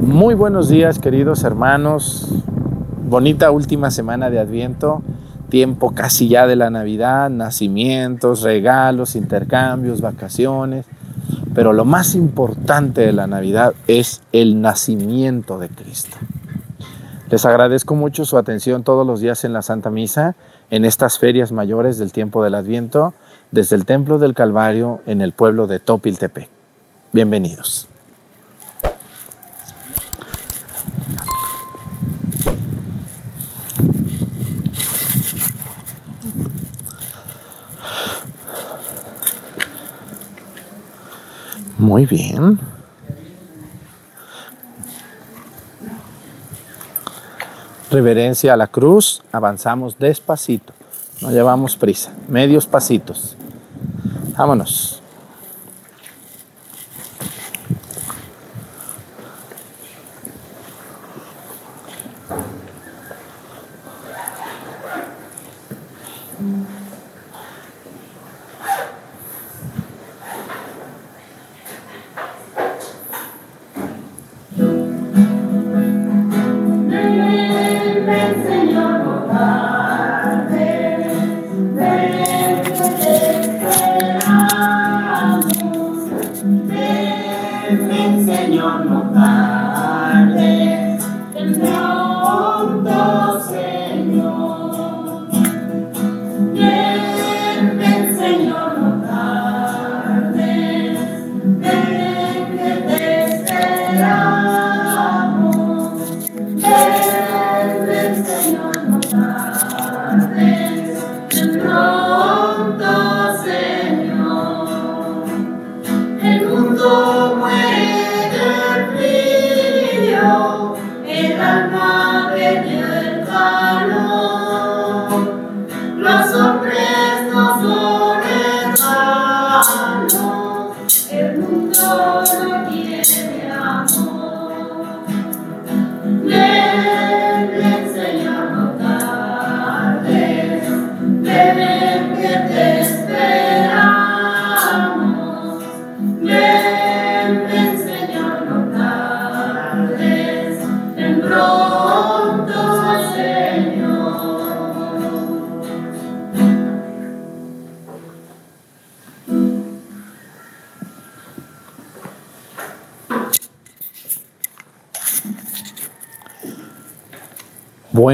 Muy buenos días, queridos hermanos. Bonita última semana de Adviento, tiempo casi ya de la Navidad, nacimientos, regalos, intercambios, vacaciones. Pero lo más importante de la Navidad es el nacimiento de Cristo. Les agradezco mucho su atención todos los días en la Santa Misa, en estas ferias mayores del tiempo del Adviento, desde el Templo del Calvario en el pueblo de Topiltepec. Bienvenidos. Muy bien. Reverencia a la cruz, avanzamos despacito, no llevamos prisa, medios pasitos. Vámonos. on the back.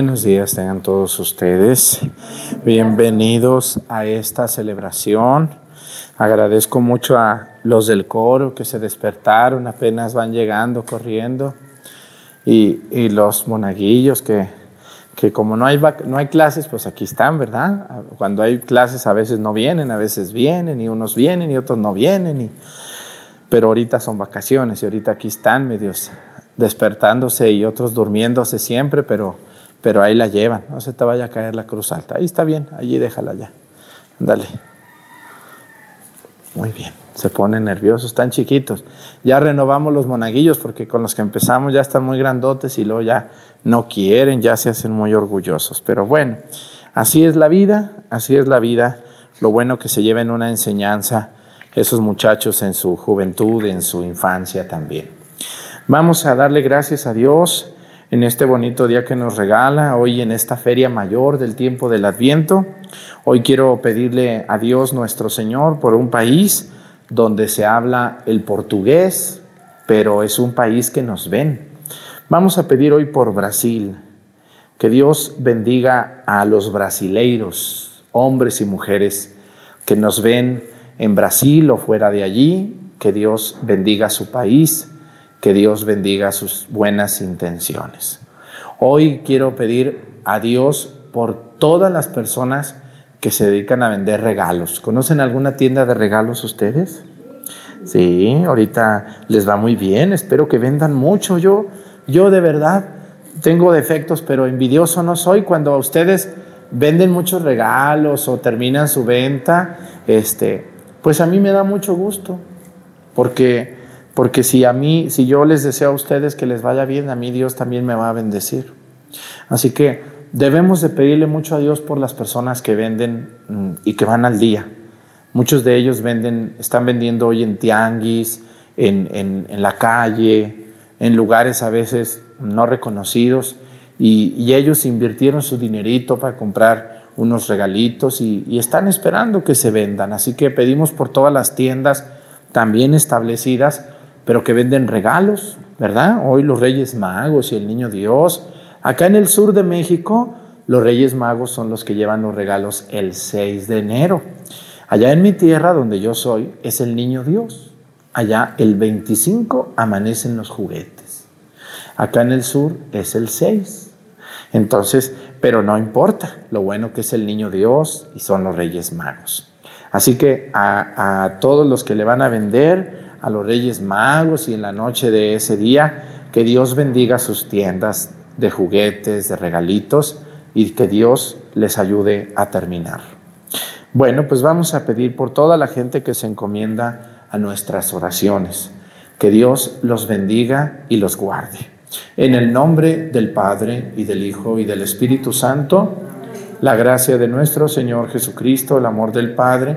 Buenos días tengan todos ustedes. Bienvenidos a esta celebración. Agradezco mucho a los del coro que se despertaron, apenas van llegando corriendo. Y, los monaguillos que, que como no hay, no hay clases, pues aquí están, ¿verdad? Cuando hay clases a veces no vienen, a veces vienen, y unos vienen y otros no vienen. Y, pero ahorita son vacaciones y ahorita aquí están medios despertándose y otros durmiéndose siempre, pero pero ahí la llevan, no se te vaya a caer la cruz alta. Ahí está bien, allí déjala ya. Dale. Muy bien, se ponen nerviosos, están chiquitos. Ya renovamos los monaguillos porque con los que empezamos ya están muy grandotes y luego ya no quieren, ya se hacen muy orgullosos. Pero bueno, así es la vida, así es la vida. Lo bueno que se lleven una enseñanza esos muchachos en su juventud, en su infancia también. Vamos a darle gracias a Dios en este bonito día que nos regala, hoy en esta feria mayor del tiempo del Adviento. Hoy quiero pedirle a Dios nuestro Señor por un país donde se habla el portugués, pero es un país que nos ven. Vamos a pedir hoy por Brasil, que Dios bendiga a los brasileiros, hombres y mujeres que nos ven en Brasil o fuera de allí, que Dios bendiga su país que Dios bendiga sus buenas intenciones. Hoy quiero pedir a Dios por todas las personas que se dedican a vender regalos. ¿Conocen alguna tienda de regalos ustedes? Sí, ahorita les va muy bien, espero que vendan mucho. Yo, yo de verdad tengo defectos, pero envidioso no soy. Cuando ustedes venden muchos regalos o terminan su venta, este, pues a mí me da mucho gusto, porque porque si a mí, si yo les deseo a ustedes que les vaya bien, a mí Dios también me va a bendecir. Así que debemos de pedirle mucho a Dios por las personas que venden mm, y que van al día. Muchos de ellos venden, están vendiendo hoy en tianguis, en, en, la calle, en lugares a veces no reconocidos y, ellos invirtieron su dinerito para comprar unos regalitos y, y están esperando que se vendan. Así que pedimos por todas las tiendas también establecidas, pero que venden regalos, ¿verdad? Hoy los Reyes Magos y el Niño Dios. Acá en el sur de México, los Reyes Magos son los que llevan los regalos el 6 de enero. Allá en mi tierra, donde yo soy, es el Niño Dios. Allá el 25 amanecen los juguetes. Acá en el sur es el 6. Entonces, pero no importa, lo bueno que es el Niño Dios y son los Reyes Magos. Así que a, a todos los que le van a vender, a los Reyes Magos y en la noche de ese día, que Dios bendiga sus tiendas de juguetes, de regalitos y que Dios les ayude a terminar. Bueno, pues vamos a pedir por toda la gente que se encomienda a nuestras oraciones. Que Dios los bendiga y los guarde. En el nombre del Padre y del Hijo y del Espíritu Santo, la gracia de nuestro Señor Jesucristo, el amor del Padre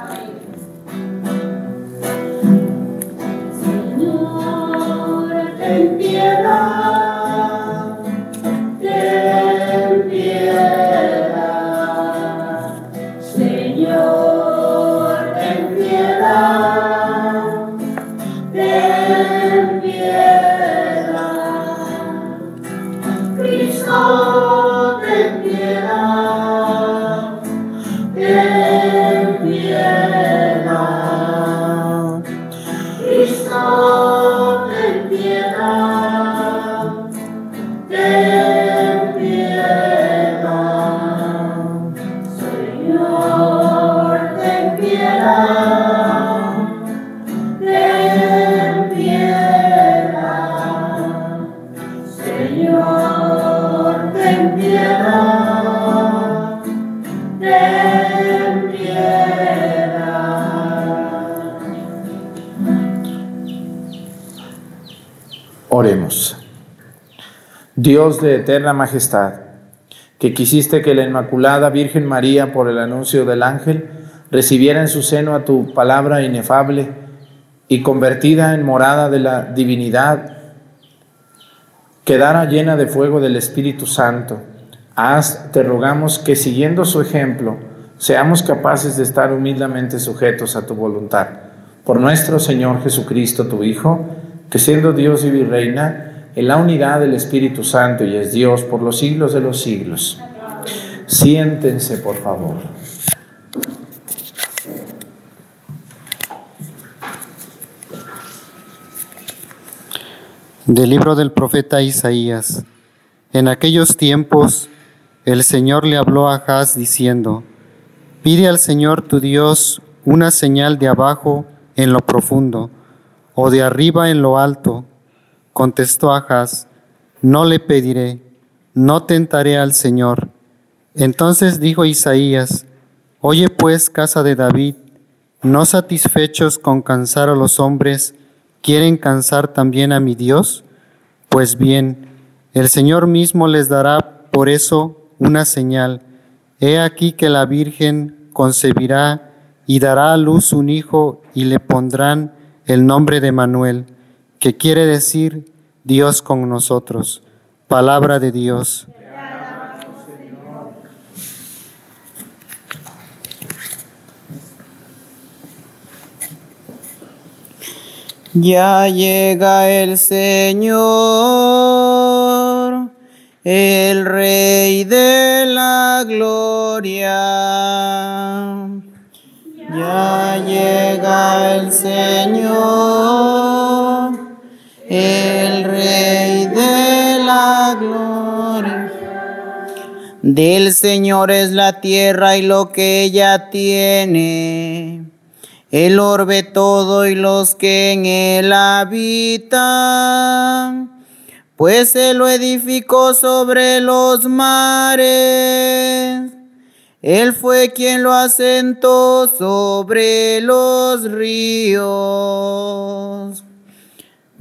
Bien. Dios de eterna majestad, que quisiste que la Inmaculada Virgen María, por el anuncio del ángel, recibiera en su seno a tu palabra inefable y convertida en morada de la divinidad, quedara llena de fuego del Espíritu Santo. Haz, te rogamos, que siguiendo su ejemplo, seamos capaces de estar humildemente sujetos a tu voluntad. Por nuestro Señor Jesucristo, tu Hijo, que siendo Dios y Virreina, en la unidad del Espíritu Santo y es Dios por los siglos de los siglos. Siéntense, por favor. Del libro del profeta Isaías. En aquellos tiempos el Señor le habló a Haz diciendo, Pide al Señor tu Dios una señal de abajo en lo profundo o de arriba en lo alto Contestó Ahaz, no le pediré, no tentaré al Señor. Entonces dijo Isaías, Oye pues, casa de David, ¿no satisfechos con cansar a los hombres, quieren cansar también a mi Dios? Pues bien, el Señor mismo les dará por eso una señal. He aquí que la Virgen concebirá y dará a luz un hijo y le pondrán el nombre de Manuel que quiere decir Dios con nosotros. Palabra de Dios. Ya llega el Señor, el Rey de la Gloria. Ya llega el Señor el Rey de la gloria. Del Señor es la tierra y lo que ella tiene, el orbe todo y los que en él habitan, pues Él lo edificó sobre los mares. Él fue quien lo asentó sobre los ríos.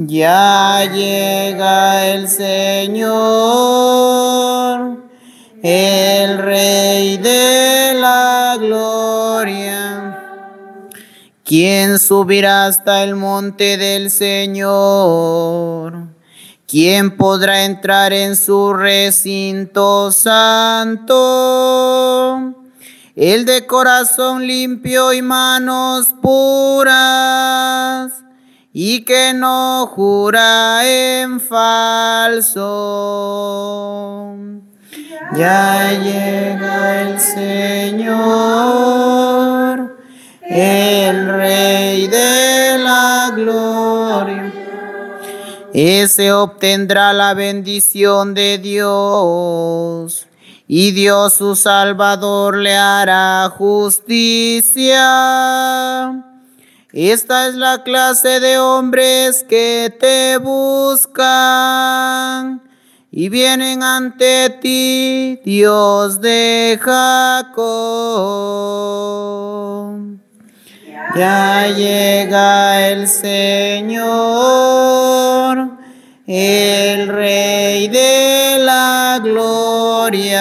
Ya llega el Señor el Rey de la Gloria. ¿Quién subirá hasta el monte del Señor? ¿Quién podrá entrar en su recinto santo? El de corazón limpio y manos puras, y que no jura en falso ya llega el Señor, el Rey de la gloria. Ese obtendrá la bendición de Dios y Dios su Salvador le hará justicia. Esta es la clase de hombres que te buscan y vienen ante ti, Dios de Jacob. Ya llega el Señor, el Rey de la gloria.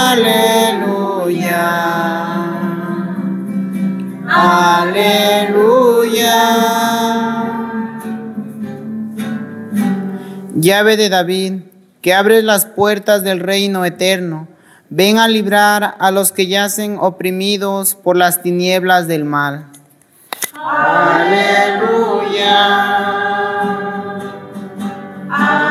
Aleluya. Llave de David, que abres las puertas del reino eterno Ven a librar a los que yacen oprimidos por las tinieblas del mal. Aleluya. Aleluya.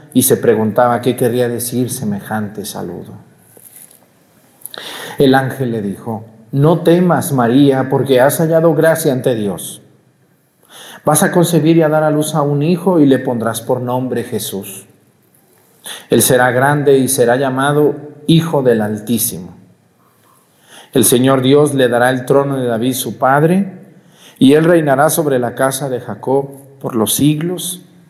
y se preguntaba qué querría decir semejante saludo. El ángel le dijo, no temas, María, porque has hallado gracia ante Dios. Vas a concebir y a dar a luz a un hijo y le pondrás por nombre Jesús. Él será grande y será llamado Hijo del Altísimo. El Señor Dios le dará el trono de David su padre, y él reinará sobre la casa de Jacob por los siglos,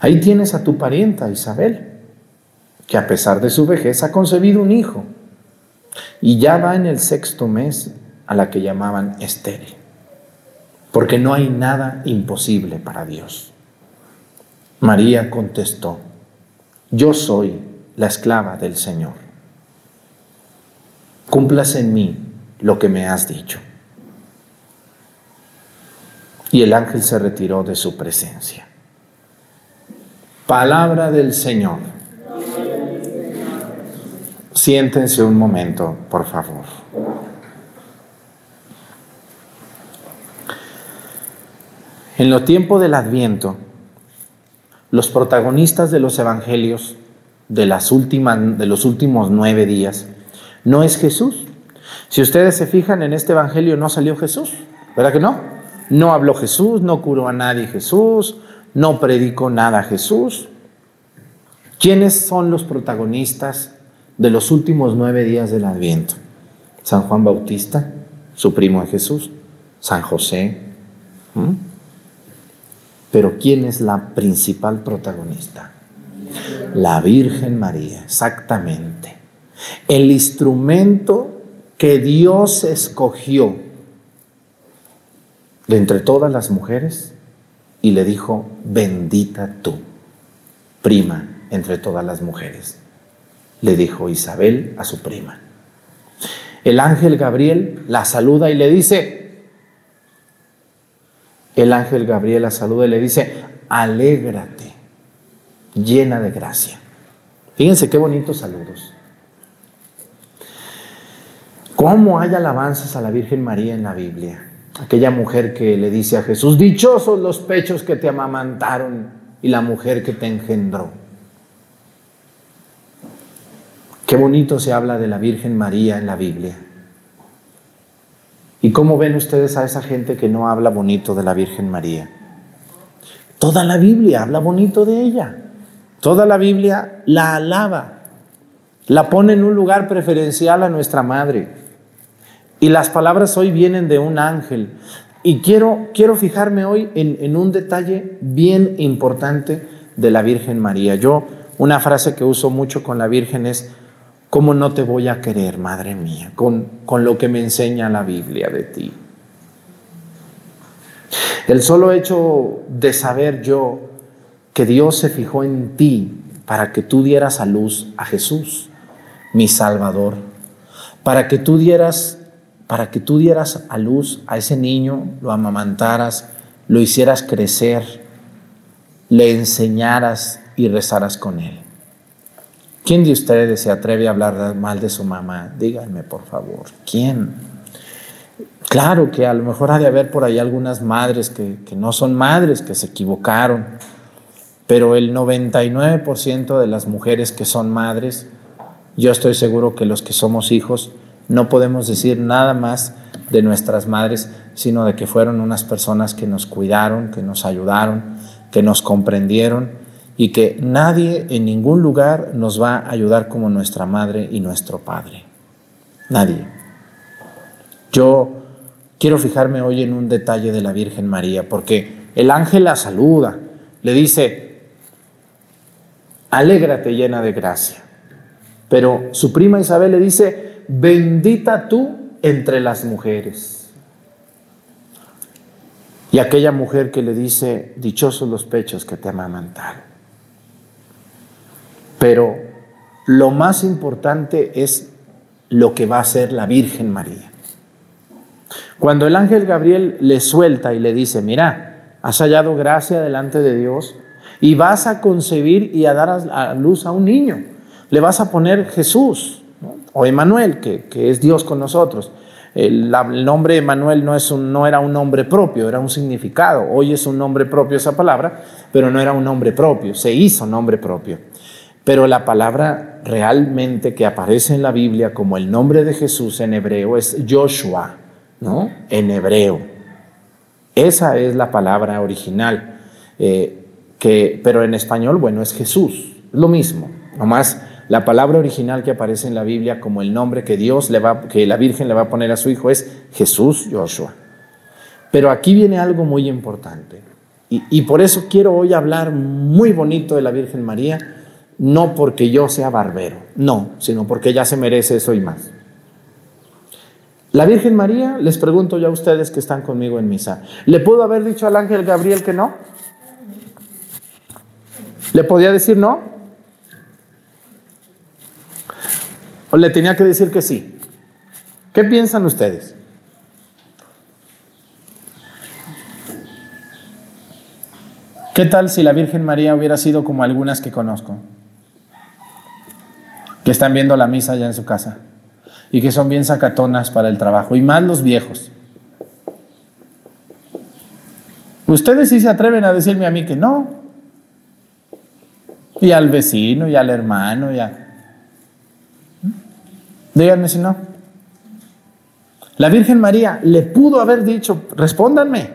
Ahí tienes a tu parienta Isabel, que a pesar de su vejez ha concebido un hijo Y ya va en el sexto mes a la que llamaban estéril, porque no hay nada imposible para Dios. María contestó, yo soy la esclava del Señor. Cumplas en mí lo que me has dicho. Y el ángel se retiró de su presencia. Palabra del Señor. Siéntense un momento, por favor. En lo tiempo del Adviento, los protagonistas de los evangelios de, las últimas, de los últimos nueve días no es Jesús. Si ustedes se fijan en este evangelio, no salió Jesús, ¿verdad que no? No habló Jesús, no curó a nadie Jesús, no predicó nada Jesús. ¿Quiénes son los protagonistas de los últimos nueve días del Adviento? San Juan Bautista, su primo de Jesús, San José. Pero ¿quién es la principal protagonista? La Virgen María, exactamente. El instrumento que Dios escogió de entre todas las mujeres y le dijo, bendita tú, prima entre todas las mujeres. Le dijo Isabel a su prima. El ángel Gabriel la saluda y le dice, el ángel Gabriel la saluda y le dice, alégrate llena de gracia. Fíjense qué bonitos saludos. ¿Cómo hay alabanzas a la Virgen María en la Biblia? Aquella mujer que le dice a Jesús, dichosos los pechos que te amamantaron y la mujer que te engendró. Qué bonito se habla de la Virgen María en la Biblia. ¿Y cómo ven ustedes a esa gente que no habla bonito de la Virgen María? Toda la Biblia habla bonito de ella. Toda la Biblia la alaba, la pone en un lugar preferencial a nuestra madre. Y las palabras hoy vienen de un ángel. Y quiero, quiero fijarme hoy en, en un detalle bien importante de la Virgen María. Yo, una frase que uso mucho con la Virgen es, ¿cómo no te voy a querer, Madre mía, con, con lo que me enseña la Biblia de ti? El solo hecho de saber yo que Dios se fijó en ti para que tú dieras a luz a Jesús, mi Salvador, para que tú dieras para que tú dieras a luz a ese niño, lo amamantaras, lo hicieras crecer, le enseñaras y rezaras con él. ¿Quién de ustedes se atreve a hablar mal de su mamá? Díganme, por favor. ¿Quién? Claro que a lo mejor ha de haber por ahí algunas madres que, que no son madres, que se equivocaron, pero el 99% de las mujeres que son madres, yo estoy seguro que los que somos hijos, no podemos decir nada más de nuestras madres, sino de que fueron unas personas que nos cuidaron, que nos ayudaron, que nos comprendieron y que nadie en ningún lugar nos va a ayudar como nuestra madre y nuestro padre. Nadie. Yo quiero fijarme hoy en un detalle de la Virgen María, porque el ángel la saluda, le dice, alégrate llena de gracia. Pero su prima Isabel le dice, bendita tú entre las mujeres. Y aquella mujer que le dice, dichosos los pechos que te amamantaron. Pero lo más importante es lo que va a hacer la Virgen María. Cuando el ángel Gabriel le suelta y le dice, mira, has hallado gracia delante de Dios, y vas a concebir y a dar a luz a un niño. Le vas a poner Jesús o Emanuel, que, es Dios con nosotros. El, nombre Emanuel no, no era un nombre propio, era un significado. Hoy es un nombre propio esa palabra, pero no era un nombre propio, se hizo nombre propio. Pero la palabra realmente que aparece en la Biblia como el nombre de Jesús en hebreo es Joshua, ¿no? En hebreo. Esa es la palabra original. Eh, que, pero en español, bueno, es Jesús, lo mismo, nomás la palabra original que aparece en la Biblia como el nombre que Dios le va, que la Virgen le va a poner a su hijo es Jesús Joshua. Pero aquí viene algo muy importante. Y, por eso quiero hoy hablar muy bonito de la Virgen María, no porque yo sea barbero, no, sino porque ella se merece eso y más. La Virgen María, les pregunto ya a ustedes que están conmigo en misa, ¿le pudo haber dicho al ángel Gabriel que no? ¿Le podía decir no? ¿O le tenía que decir que sí? ¿Qué piensan ustedes? ¿Qué tal si la Virgen María hubiera sido como algunas que conozco? Que están viendo la misa ya en su casa y que son bien sacatonas para el trabajo, y más los viejos. Ustedes sí se atreven a decirme a mí que no. Y al vecino, y al hermano, y a... Díganme si no. La Virgen María le pudo haber dicho, respóndanme,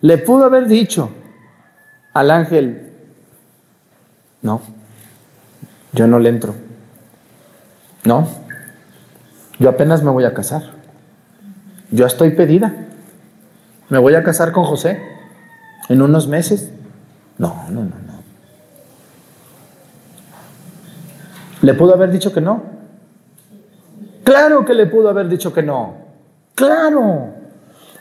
le pudo haber dicho al ángel, no, yo no le entro. No, yo apenas me voy a casar. Yo estoy pedida. Me voy a casar con José en unos meses. No, no, no, no. ¿Le pudo haber dicho que no? Claro que le pudo haber dicho que no. Claro.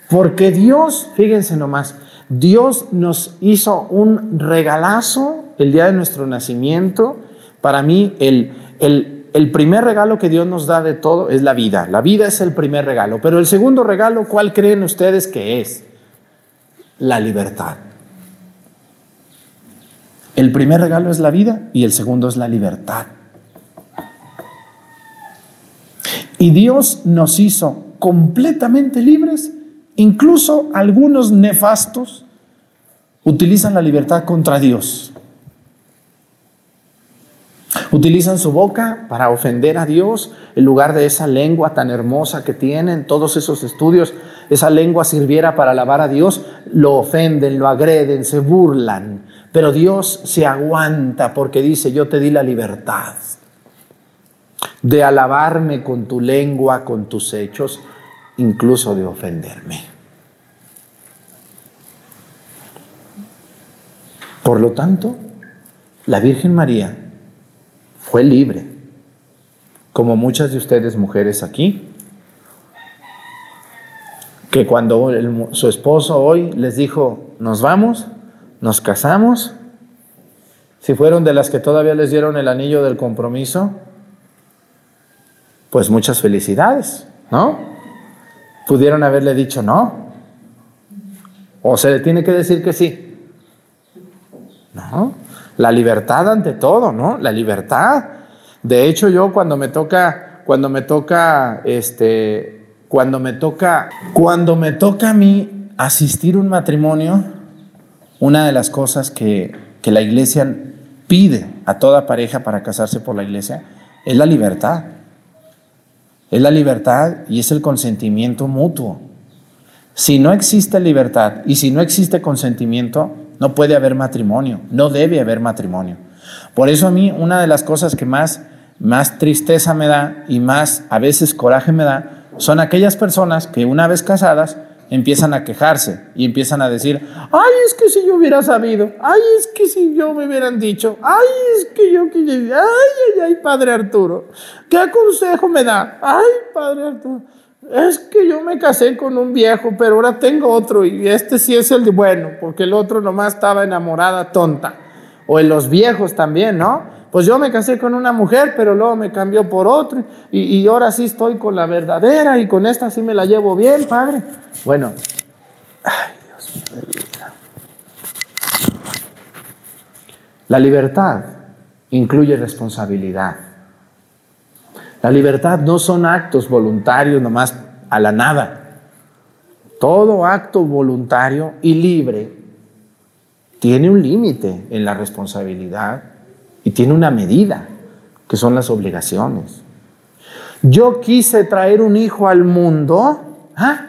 Porque Dios, fíjense nomás, Dios nos hizo un regalazo el día de nuestro nacimiento. Para mí, el, el, el primer regalo que Dios nos da de todo es la vida. La vida es el primer regalo. Pero el segundo regalo, ¿cuál creen ustedes que es? La libertad. El primer regalo es la vida y el segundo es la libertad. Y Dios nos hizo completamente libres, incluso algunos nefastos utilizan la libertad contra Dios. Utilizan su boca para ofender a Dios en lugar de esa lengua tan hermosa que tienen, todos esos estudios, esa lengua sirviera para alabar a Dios, lo ofenden, lo agreden, se burlan. Pero Dios se aguanta porque dice, yo te di la libertad de alabarme con tu lengua, con tus hechos, incluso de ofenderme. Por lo tanto, la Virgen María fue libre, como muchas de ustedes mujeres aquí, que cuando su esposo hoy les dijo, nos vamos, nos casamos, si fueron de las que todavía les dieron el anillo del compromiso, pues muchas felicidades, ¿no? Pudieron haberle dicho no. O se le tiene que decir que sí. No. La libertad ante todo, ¿no? La libertad. De hecho, yo cuando me toca, cuando me toca, este, cuando me toca, cuando me toca a mí asistir un matrimonio, una de las cosas que, que la iglesia pide a toda pareja para casarse por la iglesia es la libertad. Es la libertad y es el consentimiento mutuo. Si no existe libertad y si no existe consentimiento, no puede haber matrimonio, no debe haber matrimonio. Por eso a mí una de las cosas que más, más tristeza me da y más a veces coraje me da son aquellas personas que una vez casadas empiezan a quejarse y empiezan a decir, ay, es que si yo hubiera sabido, ay, es que si yo me hubieran dicho, ay, es que yo, que ay, ay, ay, padre Arturo, ¿qué consejo me da? Ay, padre Arturo, es que yo me casé con un viejo, pero ahora tengo otro y este sí es el de bueno, porque el otro nomás estaba enamorada tonta. O en los viejos también, ¿no? Pues yo me casé con una mujer, pero luego me cambió por otro y, ahora sí estoy con la verdadera y con esta sí me la llevo bien, padre. Bueno, ay Dios mío La libertad incluye responsabilidad. La libertad no son actos voluntarios nomás a la nada. Todo acto voluntario y libre tiene un límite en la responsabilidad y tiene una medida, que son las obligaciones. Yo quise traer un hijo al mundo, ¿ah?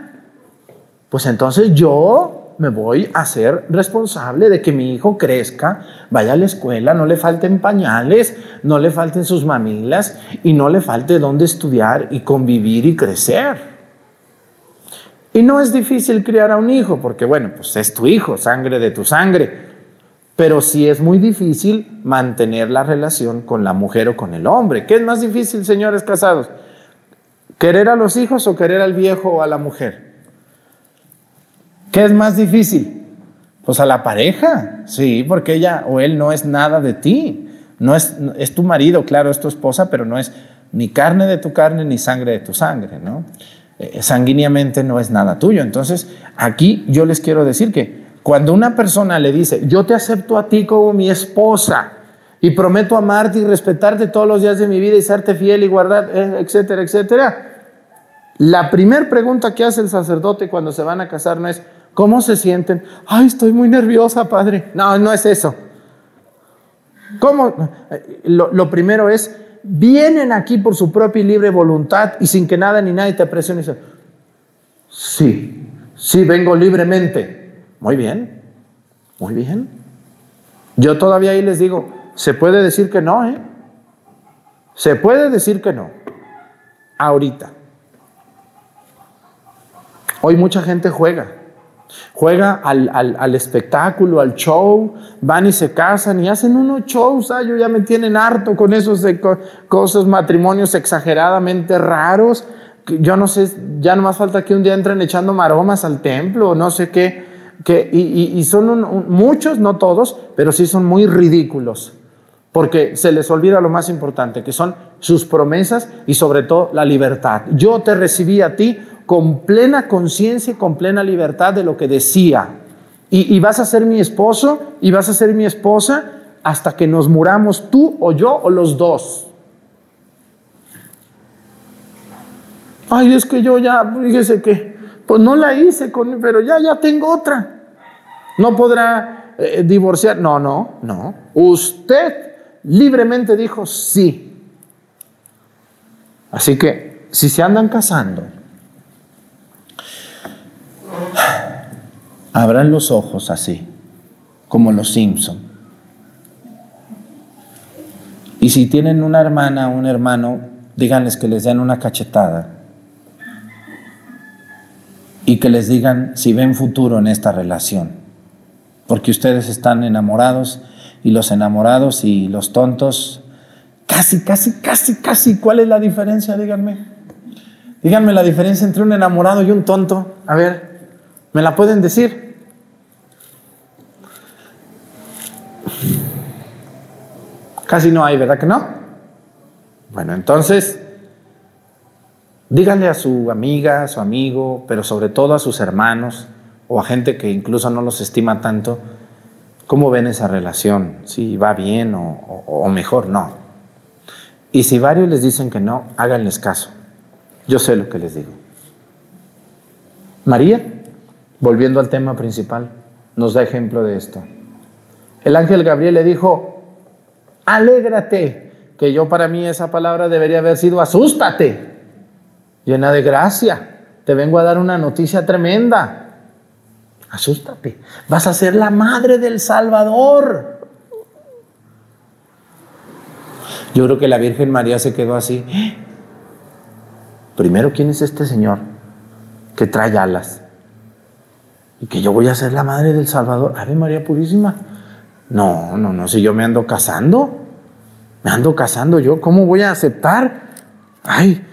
pues entonces yo me voy a ser responsable de que mi hijo crezca, vaya a la escuela, no le falten pañales, no le falten sus mamilas y no le falte dónde estudiar y convivir y crecer. Y no es difícil criar a un hijo, porque bueno, pues es tu hijo, sangre de tu sangre. Pero sí es muy difícil mantener la relación con la mujer o con el hombre. ¿Qué es más difícil, señores casados? ¿Querer a los hijos o querer al viejo o a la mujer? ¿Qué es más difícil? Pues a la pareja, sí, porque ella o él no es nada de ti. No es, es tu marido, claro, es tu esposa, pero no es ni carne de tu carne ni sangre de tu sangre, ¿no? Eh, sanguíneamente no es nada tuyo. Entonces, aquí yo les quiero decir que cuando una persona le dice, yo te acepto a ti como mi esposa y prometo amarte y respetarte todos los días de mi vida y serte fiel y guardar, eh, etcétera, etcétera, la primera pregunta que hace el sacerdote cuando se van a casar no es, ¿cómo se sienten? Ay, estoy muy nerviosa, padre. No, no es eso. ¿Cómo? Lo, lo primero es, vienen aquí por su propia y libre voluntad y sin que nada ni nadie te presione. Sí, sí, vengo libremente. Muy bien, muy bien. Yo todavía ahí les digo, se puede decir que no, ¿eh? Se puede decir que no. Ahorita. Hoy mucha gente juega. Juega al, espectáculo, al show, van y se casan y hacen unos shows. Ah, yo ya me tienen harto con esos de cosas, matrimonios exageradamente raros. Yo no sé, ya no más falta que un día entren echando maromas al templo, no sé qué. Que y, son muchos, no todos, pero sí son muy ridículos. Porque se les olvida lo más importante, que son sus promesas y sobre todo la libertad. Yo te recibí a ti con plena conciencia y con plena libertad de lo que decía. Y, vas a ser mi esposo y vas a ser mi esposa hasta que nos muramos tú o yo o los dos. Ay, es que yo ya, fíjese que, pues no la hice con, pero ya, ya tengo otra. No podrá eh, divorciar. No, no, no. Usted libremente dijo sí. Así que, si se andan casando, abran los ojos así, como los Simpson. Y si tienen una hermana o un hermano, díganles que les den una cachetada y que les digan si ven futuro en esta relación, porque ustedes están enamorados y los enamorados y los tontos, casi, casi, casi, casi, ¿cuál es la diferencia? Díganme. Díganme la diferencia entre un enamorado y un tonto. A ver, ¿me la pueden decir? Casi no hay, ¿verdad que no? Bueno, entonces, díganle a su amiga, a su amigo, pero sobre todo a sus hermanos o a gente que incluso no los estima tanto, cómo ven esa relación, si va bien o, o mejor no. Y si varios les dicen que no, háganles caso. Yo sé lo que les digo. María, volviendo al tema principal, nos da ejemplo de esto. El ángel Gabriel le dijo, alégrate, que yo para mí esa palabra debería haber sido asústate, llena de gracia. Te vengo a dar una noticia tremenda. Asústate, vas a ser la madre del Salvador. Yo creo que la Virgen María se quedó así. Primero, ¿quién es este Señor que trae alas? Y que yo voy a ser la madre del Salvador. Ave María Purísima. No, no, no, si yo me ando casando, me ando casando yo, ¿cómo voy a aceptar? Ay,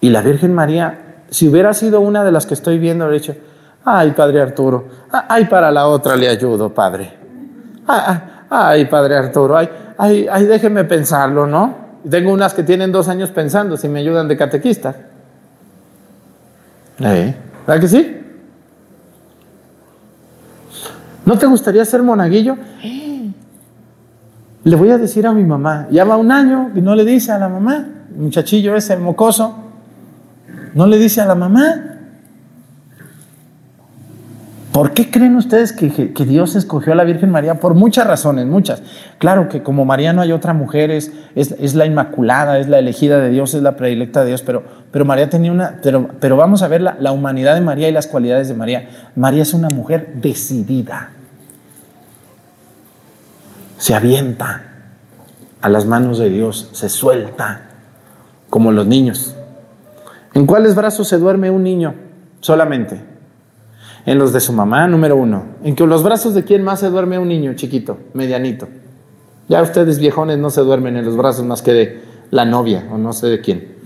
y la Virgen María, si hubiera sido una de las que estoy viendo, habría dicho, ay, Padre Arturo, ay, para la otra le ayudo, Padre. Ay, Padre Arturo, ay, ay, ay, déjeme pensarlo, ¿no? Tengo unas que tienen dos años pensando si me ayudan de catequista. ¿Eh? ¿Verdad que sí? ¿No te gustaría ser monaguillo? Le voy a decir a mi mamá. Ya va un año y no le dice a la mamá. Muchachillo ese mocoso. No le dice a la mamá. ¿Por qué creen ustedes que, Dios escogió a la Virgen María? Por muchas razones, muchas. Claro que como María no hay otra mujer, es, es, la inmaculada, es la elegida de Dios, es la predilecta de Dios, pero, pero María tenía una, pero, pero vamos a ver la, la humanidad de María y las cualidades de María. María es una mujer decidida se avienta a las manos de Dios, se suelta como los niños. ¿En cuáles brazos se duerme un niño solamente? En los de su mamá, número uno. ¿En los brazos de quién más se duerme un niño chiquito, medianito? Ya ustedes viejones no se duermen en los brazos más que de la novia o no sé de quién.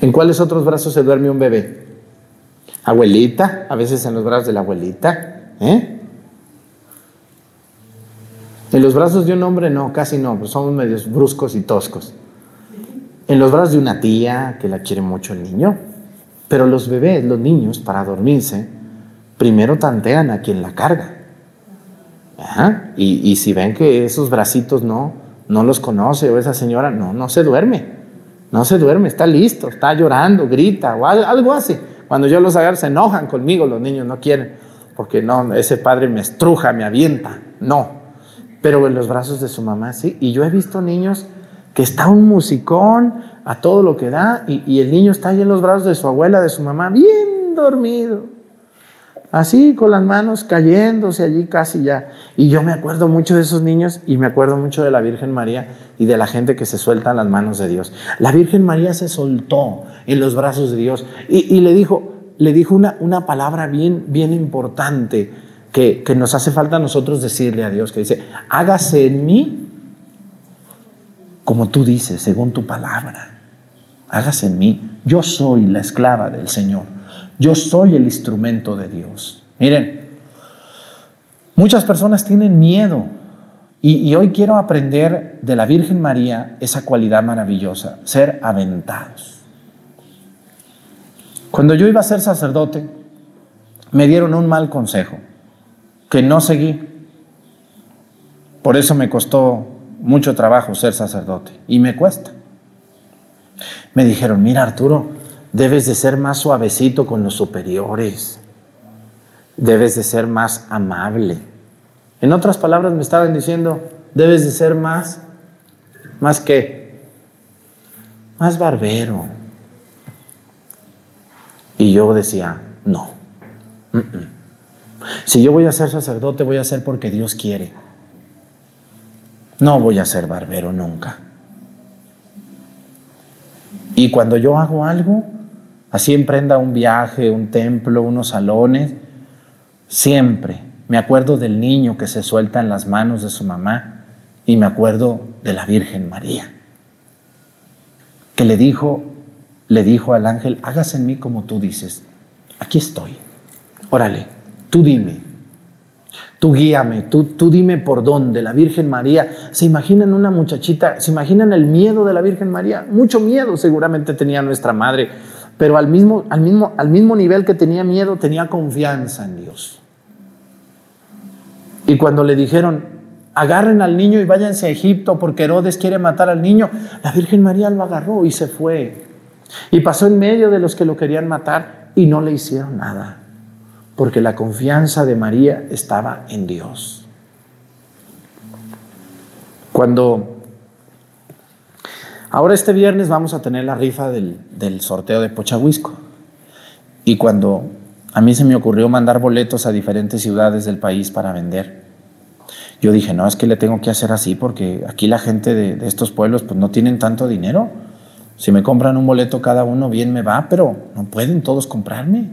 ¿En cuáles otros brazos se duerme un bebé? Abuelita, a veces en los brazos de la abuelita. ¿eh? En los brazos de un hombre no, casi no, pues somos medios bruscos y toscos. En los brazos de una tía que la quiere mucho el niño. Pero los bebés, los niños, para dormirse, primero tantean a quien la carga. Y, y, si ven que esos bracitos no, no los conoce o esa señora no, no se duerme. No se duerme, está listo, está llorando, grita o algo hace. Cuando yo los agarro se enojan conmigo, los niños no quieren, porque no, ese padre me estruja, me avienta. No, pero en los brazos de su mamá sí. Y yo he visto niños que está un musicón a todo lo que da y, el niño está ahí en los brazos de su abuela, de su mamá, bien dormido así con las manos cayéndose allí casi ya. Y yo me acuerdo mucho de esos niños y me acuerdo mucho de la Virgen María y de la gente que se suelta en las manos de Dios. La Virgen María se soltó en los brazos de Dios y, le dijo, le dijo una, una palabra bien, bien importante que, que nos hace falta a nosotros decirle a Dios, que dice, hágase en mí como tú dices, según tu palabra. Hágase en mí. Yo soy la esclava del Señor. Yo soy el instrumento de Dios. Miren, muchas personas tienen miedo y, hoy quiero aprender de la Virgen María esa cualidad maravillosa, ser aventados. Cuando yo iba a ser sacerdote, me dieron un mal consejo que no seguí. Por eso me costó mucho trabajo ser sacerdote y me cuesta. Me dijeron, mira Arturo, Debes de ser más suavecito con los superiores. Debes de ser más amable. En otras palabras me estaban diciendo, debes de ser más, más qué? Más barbero. Y yo decía, no. Si yo voy a ser sacerdote, voy a ser porque Dios quiere. No voy a ser barbero nunca. Y cuando yo hago algo, Así emprenda un viaje, un templo, unos salones. Siempre me acuerdo del niño que se suelta en las manos de su mamá y me acuerdo de la Virgen María, que le dijo, le dijo al ángel, hágase en mí como tú dices. Aquí estoy. Órale, tú dime. Tú guíame, tú, tú dime por dónde. La Virgen María, ¿se imaginan una muchachita? ¿Se imaginan el miedo de la Virgen María? Mucho miedo seguramente tenía nuestra madre pero al mismo, al, mismo, al mismo nivel que tenía miedo, tenía confianza en Dios. Y cuando le dijeron, agarren al niño y váyanse a Egipto porque Herodes quiere matar al niño, la Virgen María lo agarró y se fue. Y pasó en medio de los que lo querían matar y no le hicieron nada, porque la confianza de María estaba en Dios. Cuando Ahora este viernes vamos a tener la rifa del, sorteo de Pochahuisco. Y cuando a mí se me ocurrió mandar boletos a diferentes ciudades del país para vender, yo dije, no, es que le tengo que hacer así porque aquí la gente de, de estos pueblos pues no tienen tanto dinero. Si me compran un boleto cada uno, bien me va, pero no pueden todos comprarme.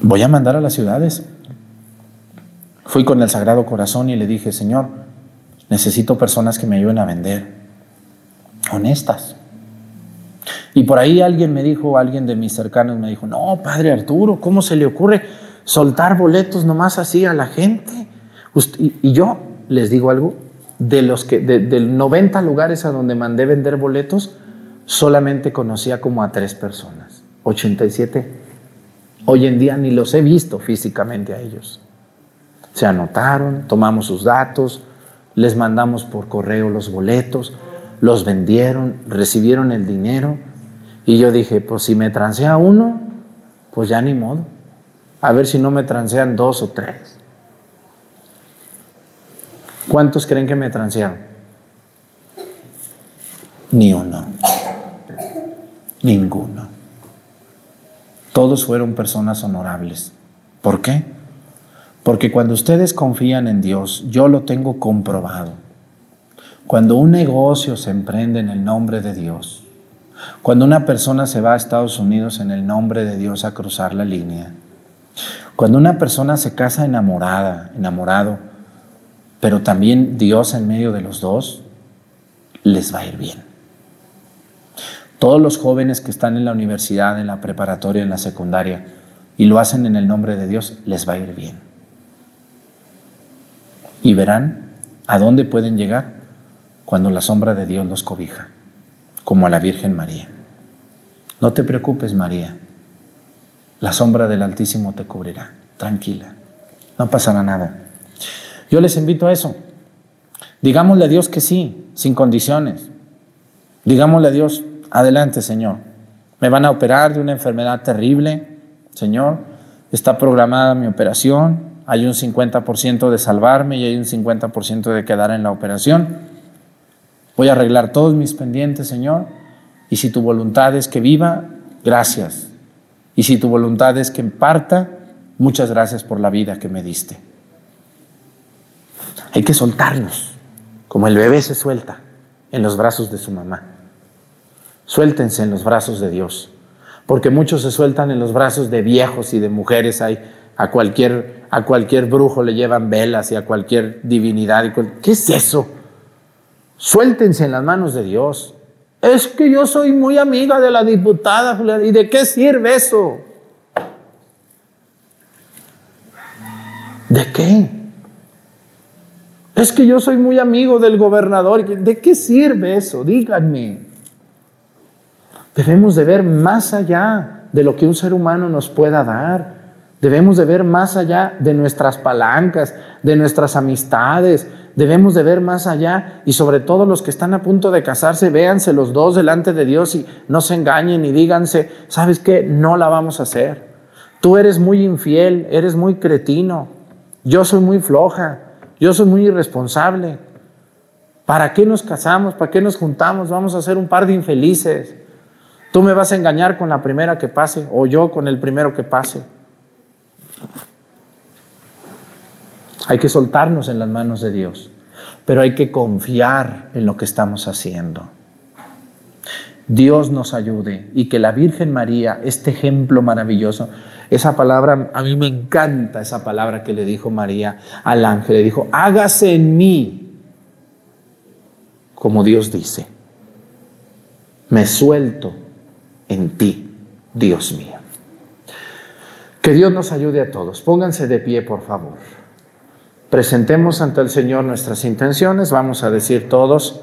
Voy a mandar a las ciudades. Fui con el Sagrado Corazón y le dije, Señor, Necesito personas que me ayuden a vender, honestas. Y por ahí alguien me dijo, alguien de mis cercanos me dijo, no, padre Arturo, ¿cómo se le ocurre soltar boletos nomás así a la gente? Y yo les digo algo, de los que, de, 90 lugares a donde mandé vender boletos, solamente conocía como a tres personas, 87. Hoy en día ni los he visto físicamente a ellos. Se anotaron, tomamos sus datos, les mandamos por correo los boletos, los vendieron, recibieron el dinero. Y yo dije, pues si me transea uno, pues ya ni modo. A ver si no me transean dos o tres. ¿Cuántos creen que me transearon? Ni uno. Ninguno. Todos fueron personas honorables. ¿Por qué? Porque cuando ustedes confían en Dios, yo lo tengo comprobado. Cuando un negocio se emprende en el nombre de Dios, cuando una persona se va a Estados Unidos en el nombre de Dios a cruzar la línea, cuando una persona se casa enamorada, enamorado, pero también Dios en medio de los dos, les va a ir bien. Todos los jóvenes que están en la universidad, en la preparatoria, en la secundaria, y lo hacen en el nombre de Dios, les va a ir bien. Y verán a dónde pueden llegar cuando la sombra de Dios los cobija, como a la Virgen María. No te preocupes, María. La sombra del Altísimo te cubrirá. Tranquila. No pasará nada. Yo les invito a eso. Digámosle a Dios que sí, sin condiciones. Digámosle a Dios, adelante Señor. Me van a operar de una enfermedad terrible, Señor. Está programada mi operación. Hay un 50% de salvarme y hay un 50% de quedar en la operación. Voy a arreglar todos mis pendientes, Señor. Y si tu voluntad es que viva, gracias. Y si tu voluntad es que parta, muchas gracias por la vida que me diste. Hay que soltarnos, como el bebé se suelta en los brazos de su mamá. Suéltense en los brazos de Dios, porque muchos se sueltan en los brazos de viejos y de mujeres. Hay, a, cualquier, a cualquier brujo le llevan velas y a cualquier divinidad. ¿Qué es eso? Suéltense en las manos de Dios. Es que yo soy muy amiga de la diputada. ¿Y de qué sirve eso? ¿De qué? Es que yo soy muy amigo del gobernador. ¿De qué sirve eso? Díganme. Debemos de ver más allá de lo que un ser humano nos pueda dar. Debemos de ver más allá de nuestras palancas, de nuestras amistades. Debemos de ver más allá y sobre todo los que están a punto de casarse, véanse los dos delante de Dios y no se engañen y díganse, ¿sabes qué? No la vamos a hacer. Tú eres muy infiel, eres muy cretino. Yo soy muy floja. Yo soy muy irresponsable. ¿Para qué nos casamos? ¿Para qué nos juntamos? Vamos a ser un par de infelices. Tú me vas a engañar con la primera que pase o yo con el primero que pase. Hay que soltarnos en las manos de Dios, pero hay que confiar en lo que estamos haciendo. Dios nos ayude y que la Virgen María, este ejemplo maravilloso, esa palabra, a mí me encanta esa palabra que le dijo María al ángel. Le dijo, hágase en mí como Dios dice. Me suelto en ti, Dios mío. Que Dios nos ayude a todos. Pónganse de pie, por favor. Presentemos ante el Señor nuestras intenciones. Vamos a decir todos,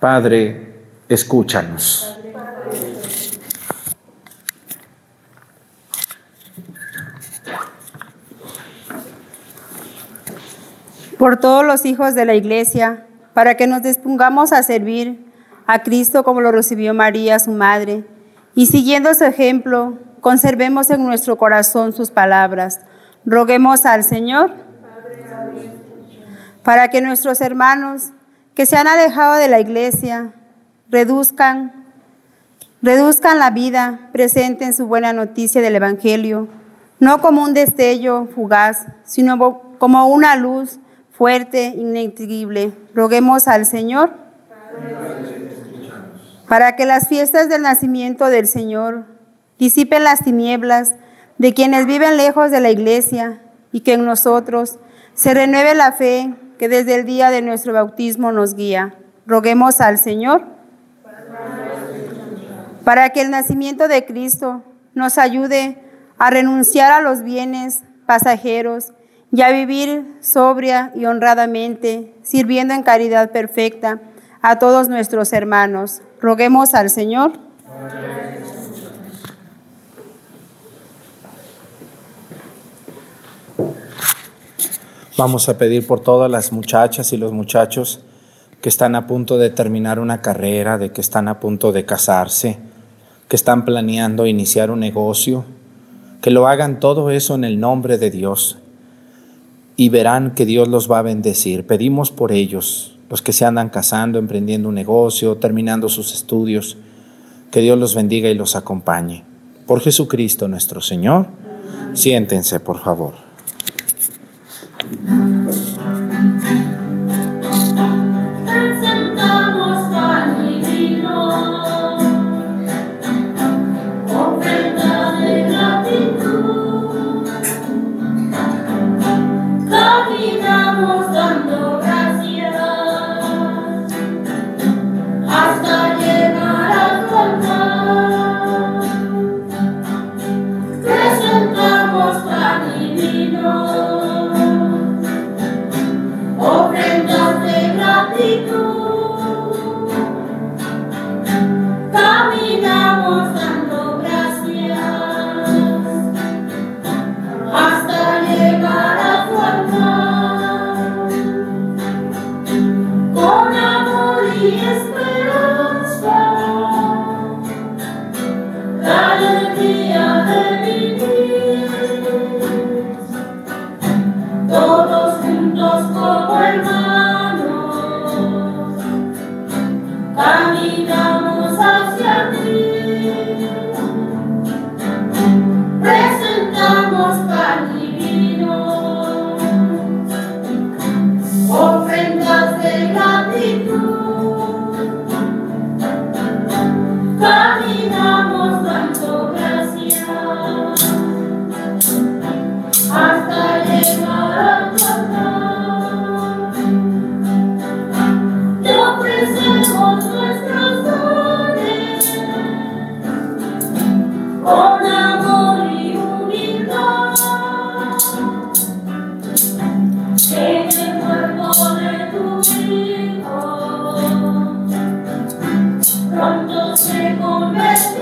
Padre, escúchanos. por todos los hijos de la iglesia, para que nos dispongamos a servir a Cristo como lo recibió María, su madre, y siguiendo su ejemplo, conservemos en nuestro corazón sus palabras. Roguemos al Señor para que nuestros hermanos que se han alejado de la iglesia reduzcan, reduzcan la vida, presenten su buena noticia del Evangelio, no como un destello fugaz, sino como una luz fuerte, inextinguible. Roguemos al Señor para que las fiestas del nacimiento del Señor disipen las tinieblas de quienes viven lejos de la iglesia y que en nosotros se renueve la fe que desde el día de nuestro bautismo nos guía. Roguemos al Señor para que el nacimiento de Cristo nos ayude a renunciar a los bienes pasajeros y a vivir sobria y honradamente, sirviendo en caridad perfecta a todos nuestros hermanos. Roguemos al Señor. Vamos a pedir por todas las muchachas y los muchachos que están a punto de terminar una carrera, de que están a punto de casarse, que están planeando iniciar un negocio, que lo hagan todo eso en el nombre de Dios y verán que Dios los va a bendecir. Pedimos por ellos, los que se andan casando, emprendiendo un negocio, terminando sus estudios, que Dios los bendiga y los acompañe. Por Jesucristo nuestro Señor, siéntense por favor.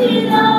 Lord.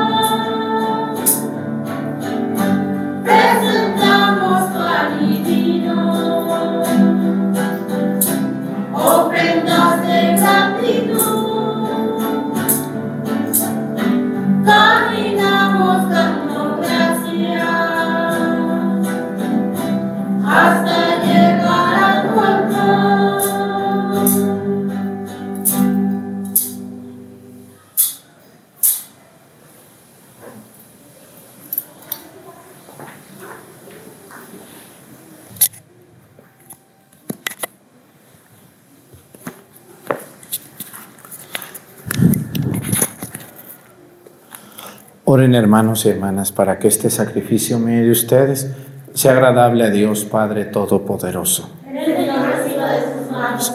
Hermanos y hermanas para que este sacrificio mío de ustedes sea agradable a Dios Padre Todopoderoso.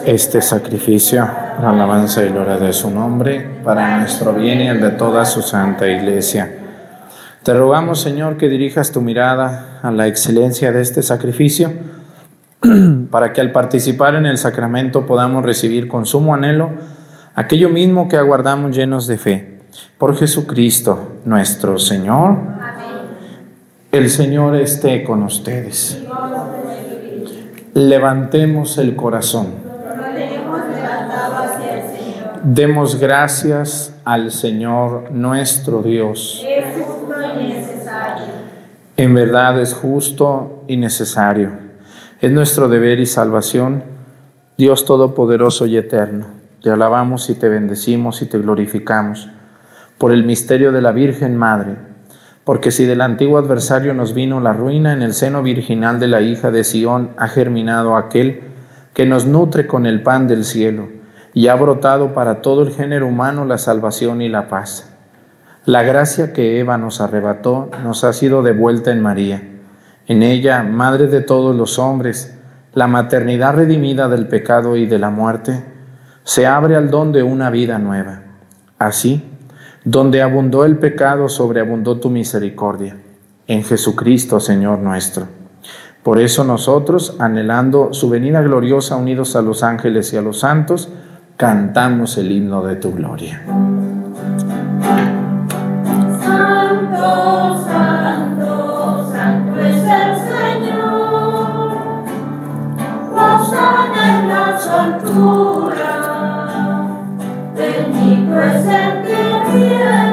Este sacrificio, la alabanza y gloria de su nombre, para nuestro bien y el de toda su santa iglesia. Te rogamos, Señor, que dirijas tu mirada a la excelencia de este sacrificio, para que al participar en el sacramento podamos recibir con sumo anhelo aquello mismo que aguardamos llenos de fe. Por Jesucristo nuestro Señor. El Señor esté con ustedes. Levantemos el corazón. Demos gracias al Señor nuestro Dios. En verdad es justo y necesario. Es nuestro deber y salvación, Dios Todopoderoso y Eterno. Te alabamos y te bendecimos y te glorificamos por el misterio de la Virgen Madre, porque si del antiguo adversario nos vino la ruina, en el seno virginal de la hija de Sión ha germinado aquel que nos nutre con el pan del cielo y ha brotado para todo el género humano la salvación y la paz. La gracia que Eva nos arrebató nos ha sido devuelta en María. En ella, Madre de todos los hombres, la maternidad redimida del pecado y de la muerte, se abre al don de una vida nueva. Así, donde abundó el pecado, sobreabundó tu misericordia. En Jesucristo, Señor nuestro. Por eso nosotros, anhelando su venida gloriosa, unidos a los ángeles y a los santos, cantamos el himno de tu gloria. Santo, santo, santo es el Señor. Las alturas. Bendito es el viene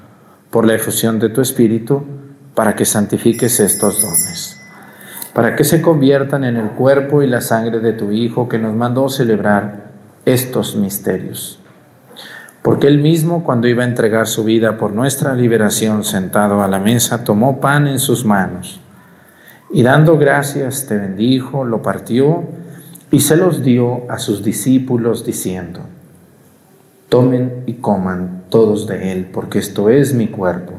por la efusión de tu Espíritu, para que santifiques estos dones, para que se conviertan en el cuerpo y la sangre de tu Hijo que nos mandó celebrar estos misterios. Porque él mismo, cuando iba a entregar su vida por nuestra liberación, sentado a la mesa, tomó pan en sus manos y dando gracias te bendijo, lo partió, y se los dio a sus discípulos diciendo, tomen y coman todos de él, porque esto es mi cuerpo,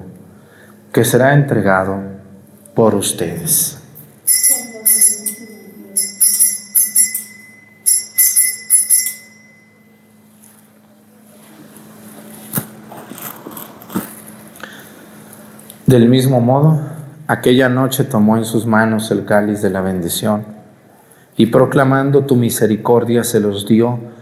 que será entregado por ustedes. Del mismo modo, aquella noche tomó en sus manos el cáliz de la bendición y proclamando tu misericordia se los dio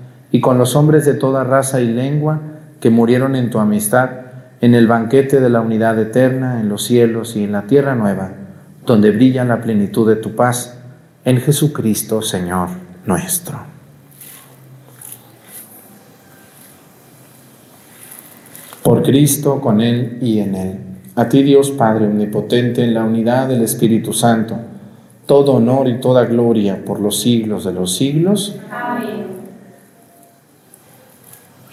y con los hombres de toda raza y lengua que murieron en tu amistad, en el banquete de la unidad eterna, en los cielos y en la tierra nueva, donde brilla la plenitud de tu paz, en Jesucristo, Señor nuestro. Por Cristo, con Él y en Él. A ti Dios Padre Omnipotente, en la unidad del Espíritu Santo, todo honor y toda gloria por los siglos de los siglos. Amén.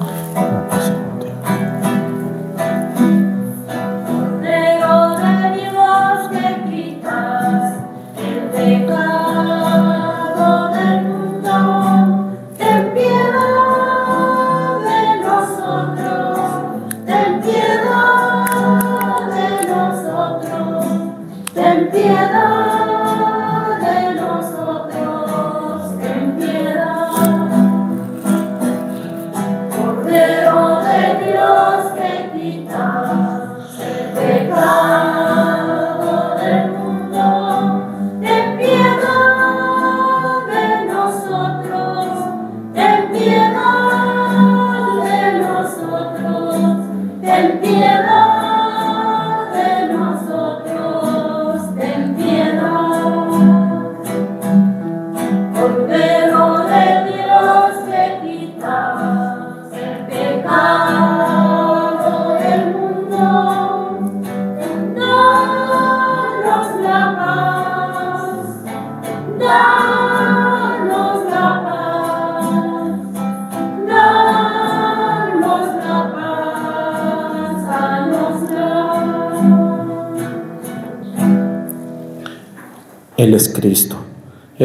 Cordero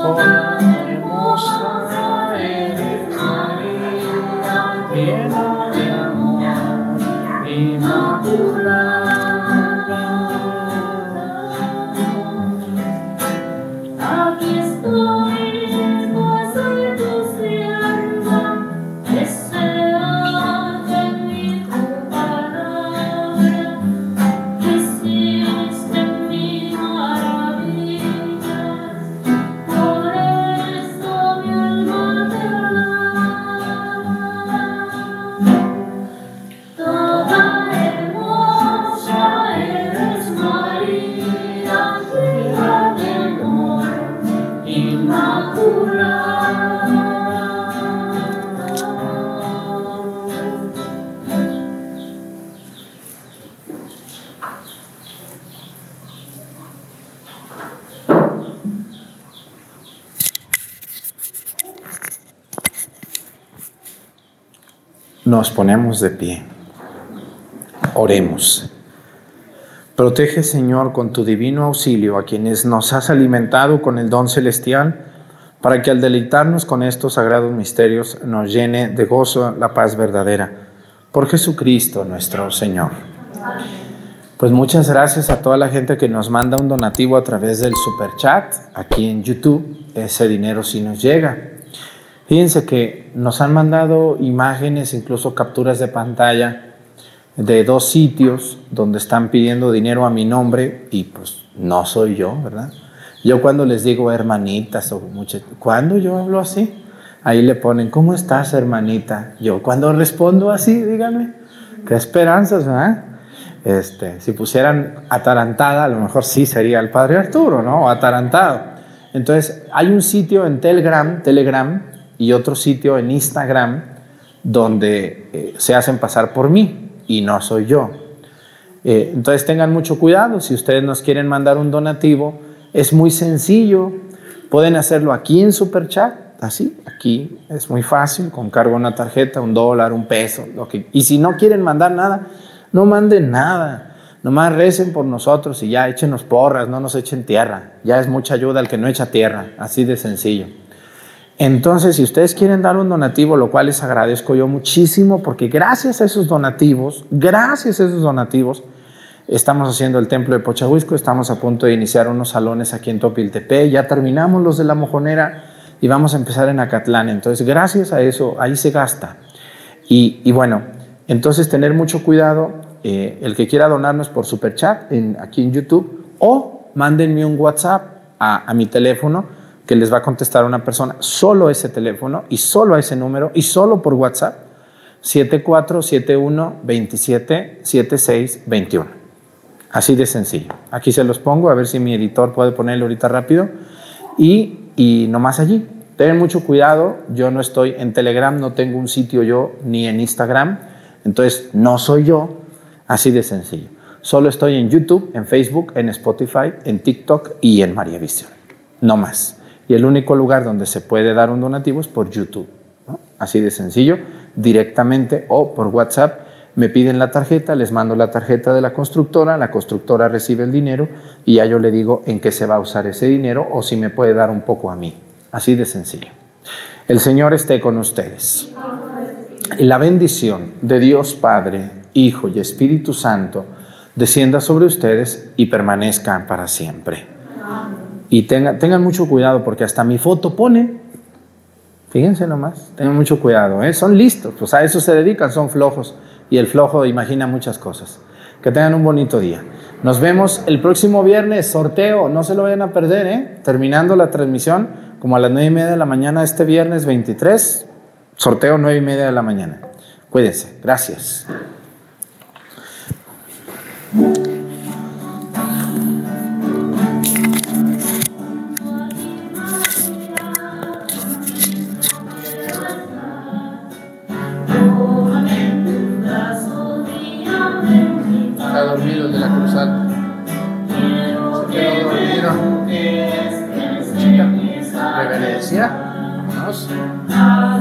Oh. Nos ponemos de pie. Oremos. Protege, Señor, con tu divino auxilio a quienes nos has alimentado con el don celestial, para que al deleitarnos con estos sagrados misterios nos llene de gozo la paz verdadera. Por Jesucristo nuestro Señor. Pues muchas gracias a toda la gente que nos manda un donativo a través del super chat aquí en YouTube. Ese dinero sí nos llega. Fíjense que nos han mandado imágenes, incluso capturas de pantalla de dos sitios donde están pidiendo dinero a mi nombre y pues no soy yo, ¿verdad? Yo cuando les digo hermanitas o muchas, cuando yo hablo así, ahí le ponen, ¿cómo estás hermanita? Yo cuando respondo así, díganme, qué esperanzas, ¿verdad? Este, si pusieran atarantada, a lo mejor sí sería el padre Arturo, ¿no? O atarantado. Entonces, hay un sitio en Telegram, Telegram, y otro sitio en Instagram donde eh, se hacen pasar por mí y no soy yo. Eh, entonces tengan mucho cuidado, si ustedes nos quieren mandar un donativo, es muy sencillo, pueden hacerlo aquí en Superchat, así, aquí es muy fácil, con cargo una tarjeta, un dólar, un peso, lo que, y si no quieren mandar nada, no manden nada, nomás recen por nosotros y ya échenos porras, no nos echen tierra, ya es mucha ayuda al que no echa tierra, así de sencillo. Entonces, si ustedes quieren dar un donativo, lo cual les agradezco yo muchísimo, porque gracias a esos donativos, gracias a esos donativos, estamos haciendo el templo de Pochahuisco, estamos a punto de iniciar unos salones aquí en Topiltepe, ya terminamos los de la Mojonera y vamos a empezar en Acatlán. Entonces, gracias a eso, ahí se gasta. Y, bueno, entonces tener mucho cuidado, eh, el que quiera donarnos por superchat en, aquí en YouTube, o mándenme un WhatsApp a, a mi teléfono que les va a contestar una persona, solo ese teléfono y solo a ese número y solo por WhatsApp, 7471 27 76 21. Así de sencillo. Aquí se los pongo, a ver si mi editor puede ponerlo ahorita rápido. Y, y nomás allí. Tengan mucho cuidado, yo no estoy en Telegram, no tengo un sitio yo, ni en Instagram, entonces no soy yo, así de sencillo. Solo estoy en YouTube, en Facebook, en Spotify, en TikTok y en María Visión. No más. Y el único lugar donde se puede dar un donativo es por YouTube. Así de sencillo, directamente o por WhatsApp me piden la tarjeta, les mando la tarjeta de la constructora, la constructora recibe el dinero y ya yo le digo en qué se va a usar ese dinero o si me puede dar un poco a mí. Así de sencillo. El Señor esté con ustedes. La bendición de Dios Padre, Hijo y Espíritu Santo descienda sobre ustedes y permanezca para siempre. Y tengan, tengan mucho cuidado porque hasta mi foto pone. Fíjense nomás, tengan mucho cuidado, ¿eh? son listos, pues a eso se dedican, son flojos y el flojo imagina muchas cosas. Que tengan un bonito día. Nos vemos el próximo viernes, sorteo, no se lo vayan a perder, ¿eh? terminando la transmisión, como a las nueve y media de la mañana este viernes 23, sorteo nueve y media de la mañana. Cuídense, gracias. Reverencia. Vámonos.